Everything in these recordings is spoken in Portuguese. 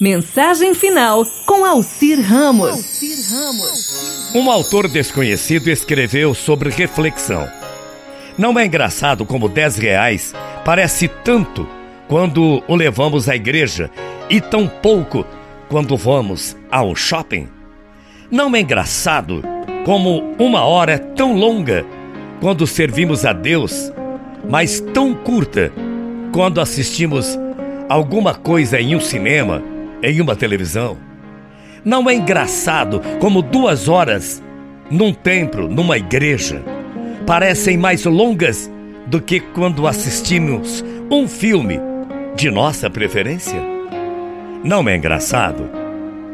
Mensagem final com Alcir Ramos. Um autor desconhecido escreveu sobre reflexão. Não é engraçado como 10 reais parece tanto quando o levamos à igreja e tão pouco quando vamos ao shopping? Não é engraçado como uma hora é tão longa quando servimos a Deus, mas tão curta quando assistimos alguma coisa em um cinema, em uma televisão. Não é engraçado como duas horas num templo, numa igreja, parecem mais longas do que quando assistimos um filme de nossa preferência? Não é engraçado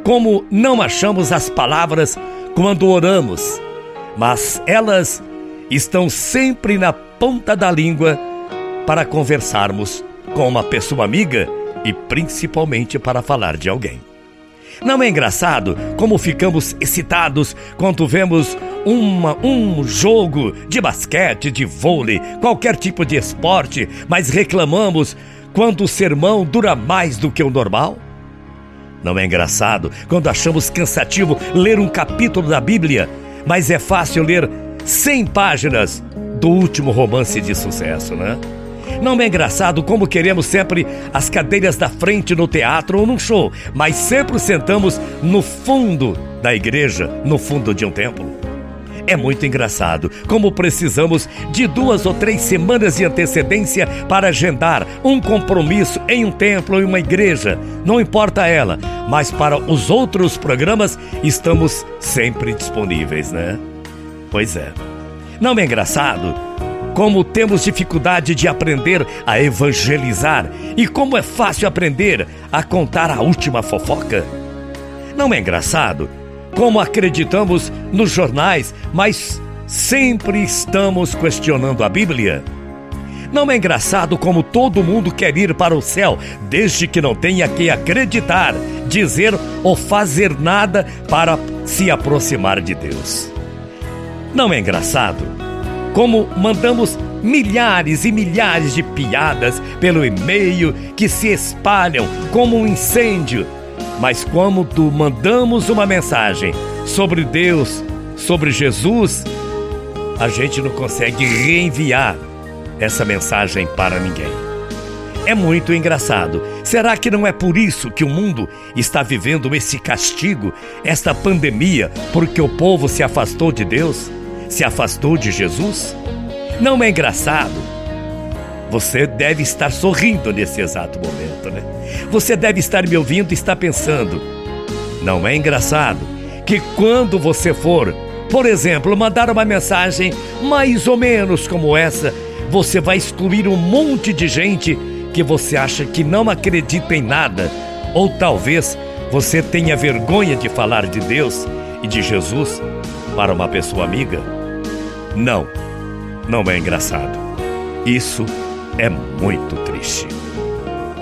como não achamos as palavras quando oramos, mas elas estão sempre na ponta da língua para conversarmos com uma pessoa amiga e principalmente para falar de alguém. Não é engraçado como ficamos excitados quando vemos uma, um jogo de basquete, de vôlei, qualquer tipo de esporte, mas reclamamos quando o sermão dura mais do que o normal? Não é engraçado quando achamos cansativo ler um capítulo da Bíblia, mas é fácil ler 100 páginas do último romance de sucesso, né? Não é engraçado como queremos sempre as cadeiras da frente no teatro ou num show, mas sempre sentamos no fundo da igreja, no fundo de um templo? É muito engraçado como precisamos de duas ou três semanas de antecedência para agendar um compromisso em um templo ou em uma igreja, não importa ela, mas para os outros programas estamos sempre disponíveis, né? Pois é. Não é engraçado como temos dificuldade de aprender a evangelizar e como é fácil aprender a contar a última fofoca? Não é engraçado como acreditamos nos jornais, mas sempre estamos questionando a Bíblia? Não é engraçado como todo mundo quer ir para o céu, desde que não tenha que acreditar, dizer ou fazer nada para se aproximar de Deus? Não é engraçado como mandamos milhares e milhares de piadas pelo e-mail que se espalham como um incêndio. Mas quando mandamos uma mensagem sobre Deus, sobre Jesus, a gente não consegue reenviar essa mensagem para ninguém. É muito engraçado. Será que não é por isso que o mundo está vivendo esse castigo, esta pandemia, porque o povo se afastou de Deus? Se afastou de Jesus? Não é engraçado? Você deve estar sorrindo nesse exato momento, né? Você deve estar me ouvindo e estar pensando: não é engraçado que quando você for, por exemplo, mandar uma mensagem mais ou menos como essa, você vai excluir um monte de gente que você acha que não acredita em nada, ou talvez você tenha vergonha de falar de Deus e de Jesus para uma pessoa amiga? Não não é engraçado. Isso é muito triste.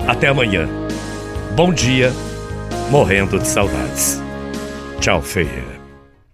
Até amanhã. Bom dia, morrendo de saudades. Tchau, Ferreira.